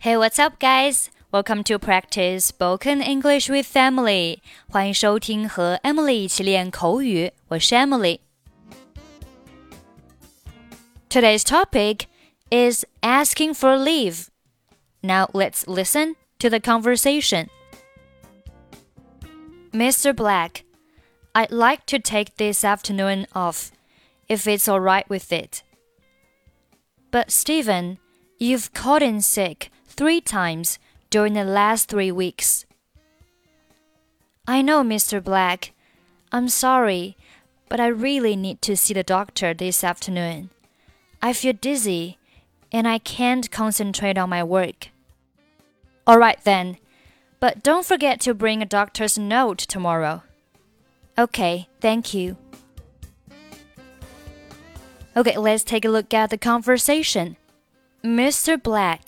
Hey, what's up, guys? Welcome to practice spoken English with Emily. 欢迎收听和 Emily 一起练口语。我是 Emily。Today's topic is asking for leave. Now let's listen to the conversation. Mr. Black, I'd like to take this afternoon off, if it's alright with it. But, Steven, you've caught in sick three times during the last three weeks. I know, Mr. Black. I'm sorry, but I really need to see the doctor this afternoon. I feel dizzy and I can't concentrate on my work. All right then, but don't forget to bring a doctor's note tomorrow. Okay, thank you. Okay, let's take a look at the conversation. Mr. Black,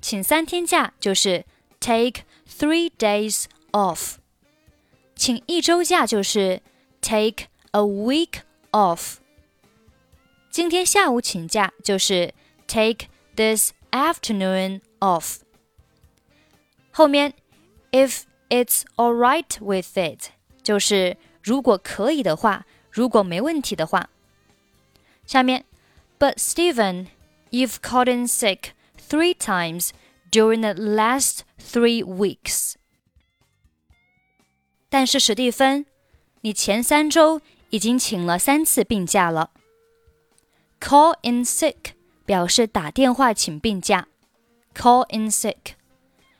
请三天假就是 take three days off，请一周假就是 take a week off。今天下午请假就是 take this afternoon off。后面 if it's alright with it 就是如果可以的话，如果没问题的话。下面 But Steven, you've caught in sick three times during the last three weeks. 但是史蒂芬，你前三周已经请了三次病假了。Call in sick 表示打电话请病假。Call in sick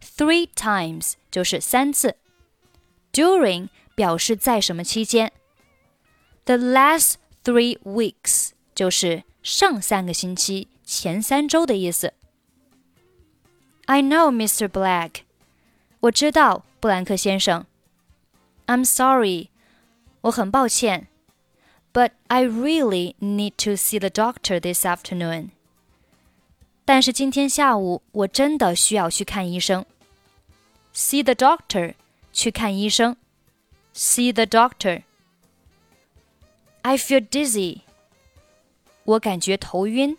three times 就是三次。During 表示在什么期间。The last three weeks 就是上三个星期、前三周的意思。 I know, Mr. Black. 我知道，布兰克先生。I'm sorry. 我很抱歉。But I really need to see the doctor this afternoon. 但是今天下午我真的需要去看医生。See the doctor，去看医生。See the doctor. I feel dizzy. 我感觉头晕。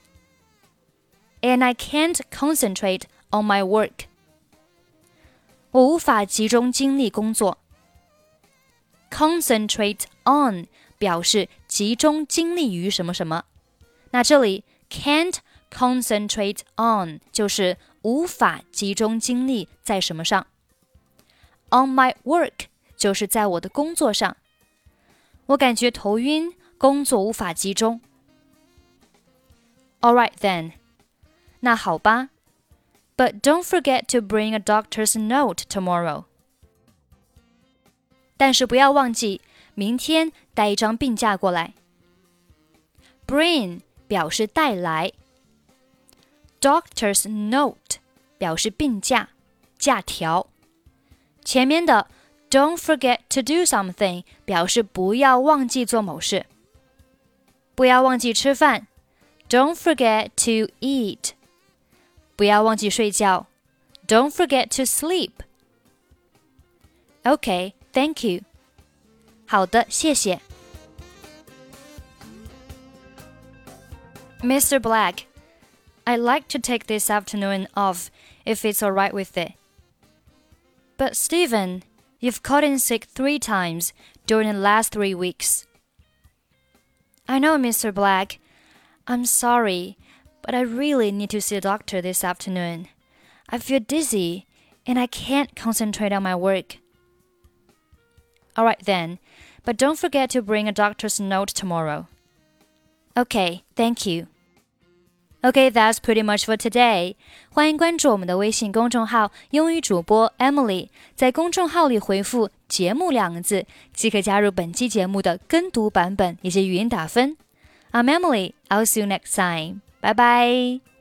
And I can't concentrate on my work。我无法集中精力工作。Concentrate on 表示集中精力于什么什么，那这里 can't concentrate on 就是无法集中精力在什么上。On my work 就是在我的工作上，我感觉头晕，工作无法集中。All right then，那好吧。but don't forget to bring a doctor's note tomorrow. 但是不要忘记明天带一张病假过来。Bring 表示带来，doctor's note 表示病假、假条。前面的 Don't forget to do something 表示不要忘记做某事。不要忘记吃饭，Don't forget to eat。 不要忘记睡觉。Don't forget to sleep. Okay, thank you. 好的，谢谢。Mr. Black, I'd like to take this afternoon off if it's alright with it. But Steven, you've caught in sick three times during the last three weeks. I know, Mr. Black. I'm sorry but I really need to see a doctor this afternoon. I feel dizzy and I can't concentrate on my work. Alright then, but don't forget to bring a doctor's note tomorrow. Okay, thank you. Okay, that's pretty much for today. 欢迎关注我们的微信公众号“英语主播 Emily”，在公众号里回复“节目”两个字，即可加入本期节目的跟读版本以及语音打分。I'm Emily. I'll see you next time. 拜拜。